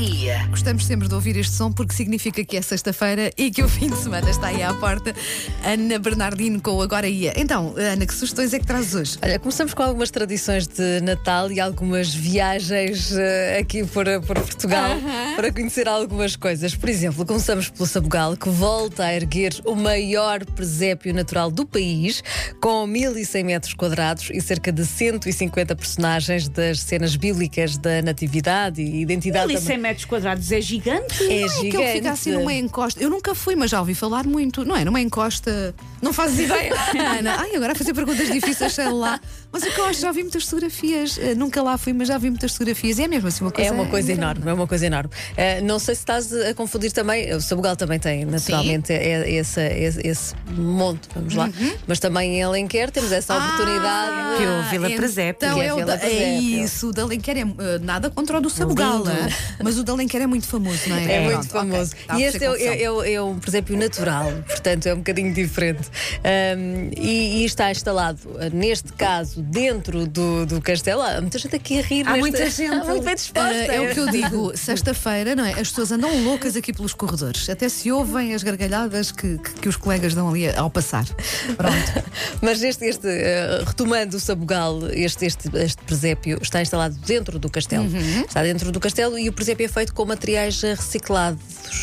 reír. Aí. Gostamos sempre de ouvir este som porque significa que é sexta-feira e que o fim de semana está aí à porta. Ana Bernardino com o Agora Ia. Então, Ana, que sugestões é que trazes hoje? Olha, começamos com algumas tradições de Natal e algumas viagens eh, aqui por, por Portugal para conhecer algumas coisas. Por exemplo, começamos pelo Sabugal, que volta a erguer o maior presépio natural do país, com 1100 metros quadrados e cerca de 150 personagens das cenas bíblicas da Natividade e identidade. Ali 100 metros quadrados é gigante. É É que ele fica assim numa encosta. Eu nunca fui, mas já ouvi falar muito. Não é? Numa encosta. Não fazes ideia. Ana, ai, agora a fazer perguntas difíceis, sei lá. Mas eu gosto, já vi muitas fotografias. Eh, Nunca lá fui, mas já vi muitas fotografias. E é mesmo assim uma coisa. É uma coisa grande. enorme, é uma coisa enorme. Eh, não sei se estás a confundir também, o Sabugal também tem, naturalmente, é, esse, esse, esse monte, vamos lá. Mas também em Alenquer temos essa oportunidade. Que é o Vila Presépio. Então Que é é, o da, é isso, o da Alenquer é eh, nada contra o do Sabugal, Lindo. eh, mas o da Alenquer é muito famoso, não é? É Pronto, muito ok, famoso. a e este é, é, é é um presépio natural, portanto é um bocadinho diferente. Um, e, e está instalado, uh, neste caso, dentro do, do castelo. Há muita gente aqui a rir. Há nesta- muita gente Há muito bem disposta. Ah, é o que eu digo, sexta-feira, não é? As pessoas andam loucas aqui pelos corredores. Até se ouvem as gargalhadas que, que, que os colegas dão ali ao passar. Pronto. Mas este, este eh, retomando o Sabugal, este, este, este presépio está instalado dentro do castelo. Uhum. Está dentro do castelo e o presépio é feito com materiais eh, reciclados,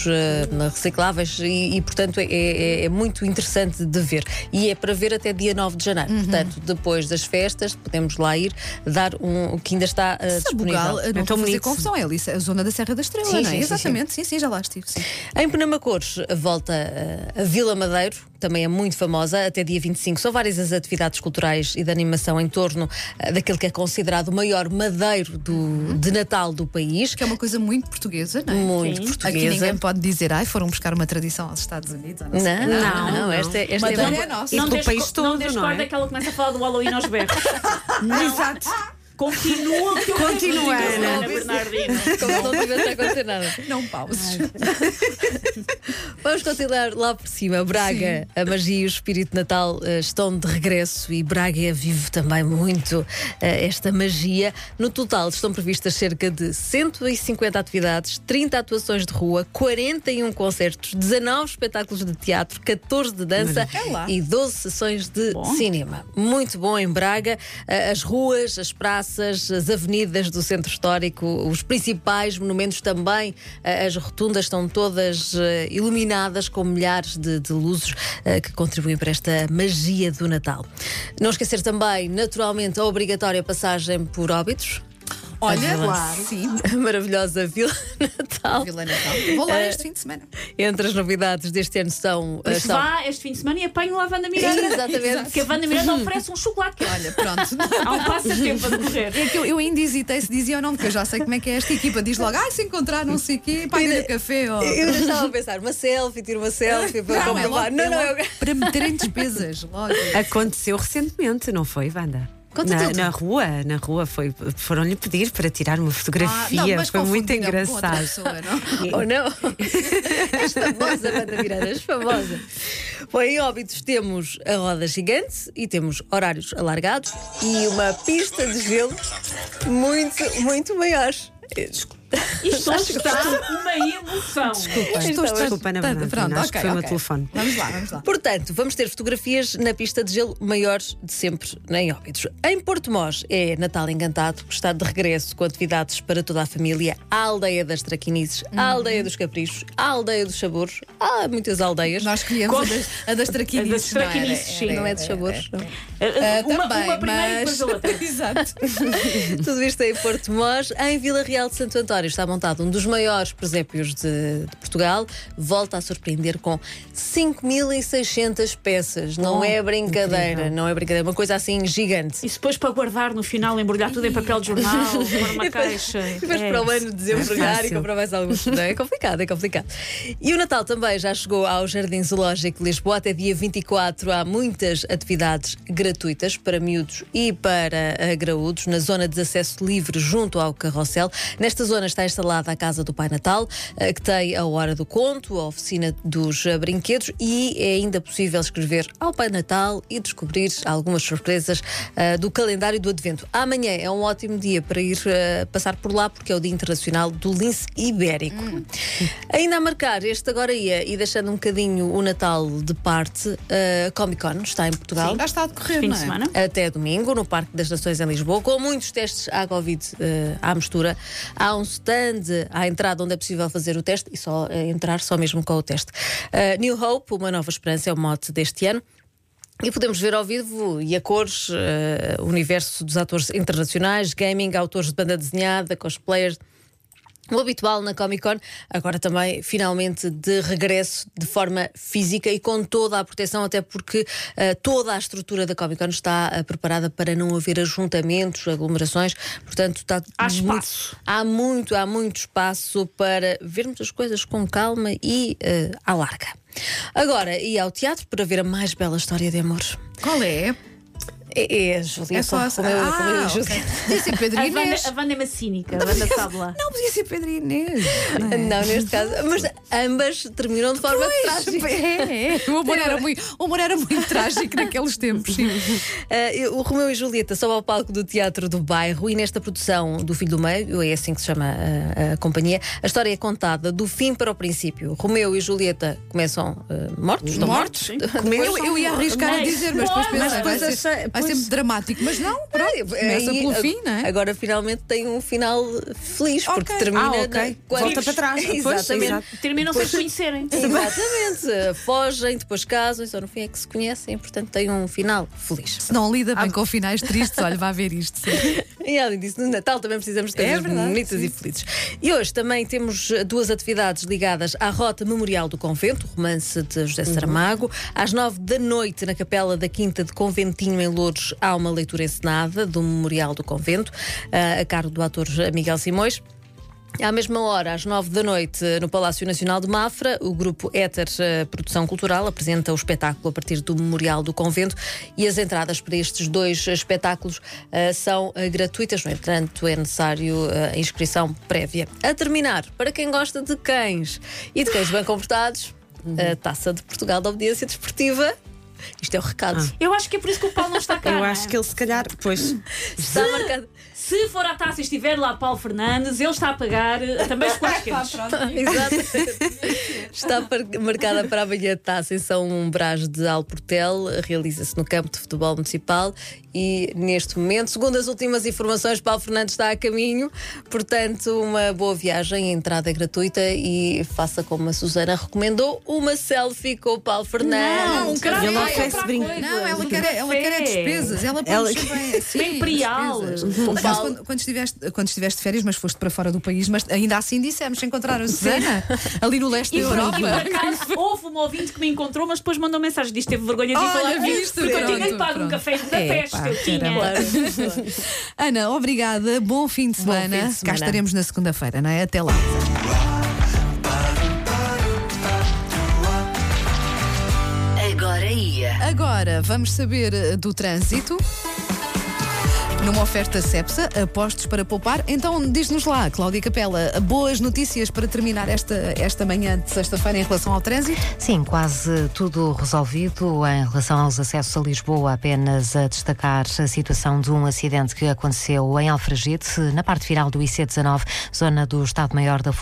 eh, recicláveis e, e, portanto, é, é- é muito interessante de ver. E é para ver até dia 9 de janeiro. Uhum. Portanto, depois das festas, podemos lá ir dar um que ainda está Sabugal, disponível. não É estou tão a fazer confusão, é ali a zona da Serra da Estrela, Sim, não é? sim, sim, Exatamente, sim, sim, já lá estive. sim. Em Penamacores volta eh, a Vila Madeiro, também é muito famosa, até dia 25. São várias as atividades culturais e de animação em torno eh, daquele que é considerado o maior madeiro do- de Natal do país. Que é uma coisa muito portuguesa, não é? Muito Sim. portuguesa. Aqui ninguém pode dizer, ai, foram buscar uma tradição aos Estados Unidos. Não. Não, não, Não, não, não. Esta, esta é Madeira bem- é nossa. E desco- país todo, não não discorda é? que ela começa a falar do Halloween aos berros. Exato. Continua que eu Continua, Ana. Bernardino. Como se não tivesse a acontecer nada. Não pauses. Vamos continuar lá por cima. Braga, a magia e o espírito de Natal eh, estão de regresso e Braga vive também muito eh, esta magia. No total estão previstas cerca de 150 atividades, 30 atuações de rua, 41 concertos, 19 espetáculos de teatro, 14 de dança É e 12 sessões de cinema. Muito bom em Braga. Eh, As ruas, as praças, as avenidas do centro histórico, os principais monumentos também, eh, as rotundas estão todas eh, iluminadas com milhares de, de luzes eh, que contribuem para esta magia do Natal. Não esquecer também, naturalmente, a obrigatória passagem por óbitos. Olha, Claro. sim, A maravilhosa Vila Natal. Vila Natal. Vou lá este fim de semana. Entre as novidades deste ano estão. eh, Mas estão- vá este fim de semana e apanho lá a Wanda Miranda. Exatamente. Que a Wanda Miranda oferece um chocolate. Olha, pronto. Há um passatempo a decorrer. É que eu, eu ainda hesitei se dizia ou não, porque eu já sei como é que é esta equipa. Diz logo, ai, se encontrar não sei o quê, paga o café. Ou... Eu já estava a pensar, uma selfie, tiro uma selfie para Não, é comprovar. logo, Não, é não, logo eu... para meterem despesas. Logo. Aconteceu recentemente, não foi, Wanda? Conta na, tudo. na rua, na rua foi, foram-lhe pedir para tirar uma Ah, fotografia. não, mas foi muito engraçado. pessoa, não? Ou não? És famosa, Banda Miranda, és famosa. Bom, em óbitos temos a roda gigante e temos horários alargados e uma pista de gelo muito, muito maior. Isto está uma emoção. Estou- Desculpa, estou- Ana Pronto, Bernardina, acho que ok, foi o meu telefone. Vamos lá, vamos lá. Portanto, vamos ter fotografias na pista de gelo maiores de sempre em Óbidos. Em Porto Mós é Natal Encantado, que está de regresso com atividades para toda a família. A aldeia das Traquinices, a aldeia dos Caprichos, a aldeia dos Sabores. Há muitas aldeias. Nós escolhemos a das, a das traquinices. A das não era? traquinices, sim. Era- Não é de sabores. não. Ah, uma, também, uma primeira e mas... depois a outra. Exato. Tudo isto em Porto Mós. Em Vila Real de Santo António está montado um dos maiores presépios de, de Portugal. Volta a surpreender com 5.600 peças. Não é brincadeira, não é brincadeira. Uma coisa assim gigante. Isso depois para guardar no final, embrulhar tudo em papel de jornal, pôr uma caixa. E depois É. para o ano desempregar e fácil. comprar mais alguns. Não, é complicado, é complicado. E o Natal também já chegou ao Jardim Zoológico de Lisboa. Até dia 24 há muitas atividades gratuitas para miúdos e para eh, graúdos, na zona de acesso livre junto ao carrossel. Nesta zona está instalada a Casa do Pai Natal, que tem a Hora do Conto, a oficina dos brinquedos e é ainda possível escrever ao Pai Natal e descobrir algumas surpresas do calendário do Advento. Amanhã é um ótimo dia para ir passar por lá porque é o Dia Internacional do Lince Ibérico. Hum. Ainda a marcar este agora ia e deixando um bocadinho o Natal de parte, a Comic Con está em Portugal. Sim, já está a decorrer, fim de é? semana. Até domingo, no Parque das Nações em Lisboa, com muitos testes à Covid uh, à mistura. Há um stand à entrada onde é possível fazer o teste e só uh, entrar só mesmo com o teste. Uh, New Hope, uma nova esperança, é o mote deste ano. E podemos ver ao vivo e a cores uh, o universo dos atores internacionais, gaming, autores de banda desenhada, cosplayers. O habitual na Comic Con, agora também finalmente de regresso de forma física e com toda a proteção, até porque uh, toda a estrutura da Comic Con está uh, preparada para não haver ajuntamentos, aglomerações, portanto está há espaço. Muito, há muito, há muito espaço para vermos as coisas com calma e uh, à larga. Agora, e ao teatro para ver a mais bela história de amor. Qual é? É, é a Julieta. É só essa. Como eu, ah, como eu, okay. Podia ser Pedro A Inês. Wanda, a Wanda é uma cínica, a Wanda lá. Não, podia ser Pedro Inês. Não, é? Não, neste caso. Mas ambas terminam de forma Pois, trágica. É, é. O, amor era muito, o amor era muito trágico naqueles tempos. Uh, o Romeu e Julieta sobem ao palco do Teatro do Bairro e nesta produção do Filho do Meio, é assim que se chama a, a companhia, a história é contada do fim para o princípio. Romeu e Julieta começam uh, mortos, estão Mortos? mortos. Eu, eu ia arriscar a dizer, mas depois pensei, mas vai, depois ser, achei- vai ser dramático. Mas não, pronto. Começa Aí, pelo fim, não é? Agora finalmente tem um final feliz, porque Ok. termina. Ah, ok. na- quando- Volta para trás. Exatamente. exato. Terminam sem se conhecerem. Exatamente. Fogem, depois casam e só no fim é que se conhecem, portanto tem um final feliz. Se não lida bem com finais tristes, olha, vai ver isto. sim. E além disso, no Natal também precisamos de coisas É verdade, bonitas sim. e felizes. E hoje também temos eh, duas atividades ligadas à Rota Memorial do Convento, romance de José Uhum. Saramago. Às nove da noite, na Capela da Quinta de Conventinho, em Louros, há uma leitura encenada do Memorial do Convento, eh, a cargo do ator Miguel Simões. À mesma hora, às nove da noite, no Palácio Nacional de Mafra, o grupo Éter eh, Produção Cultural apresenta o espetáculo a partir do Memorial do Convento e as entradas para estes dois espetáculos eh, são eh, gratuitas, no entanto, é necessário eh, a inscrição prévia. A terminar, para quem gosta de cães e de cães bem comportados, a Taça de Portugal da Obediência Desportiva. Isto é o recado. Eu acho que é por isso que o Paulo não está cá. Eu não é? acho que ele se calhar. Pois. Está marcado. Se for à taça e estiver lá Paulo Fernandes, ele está a pagar eh, também os quatro quentes. Exato. Está marcada para amanhã a taça em São Brás de Alportel. Realiza-se no campo de futebol municipal e neste momento, segundo as últimas informações, Paulo Fernandes está a caminho. Portanto, uma boa viagem, a entrada é gratuita e faça como a Susana recomendou, uma selfie com o Paulo Fernandes. Não, caralho, Ele vai oferece coisas. Não, ela quer, é- ela quer é despesas. Ela põe Ela- assim, Bem acaso, Paulo- quando, quando, estiveste, quando estiveste de férias, mas foste para fora do país, mas ainda assim dissemos: encontraram a Susana ali no leste E da Europa. e por acaso houve um ouvinte que me encontrou, mas depois mandou mensagem. Diz que teve vergonha de Olha, falar comigo? Porque eu tinha pago um café da É, festa. Ana, obrigada. Bom fim de semana. fim de Cá semana. estaremos na segunda-feira, não é? Até lá. Agora ia. Agora vamos saber eh, do trânsito. Numa oferta Cepsa, apostos para poupar. Então diz-nos lá, Cláudia Capela, boas notícias para terminar esta, esta manhã de sexta-feira em relação ao trânsito? Sim, quase tudo resolvido em relação aos acessos a Lisboa. Apenas a destacar a situação de um acidente que aconteceu em Alfragide, na parte final do IC19, zona do Estado-Maior da Força.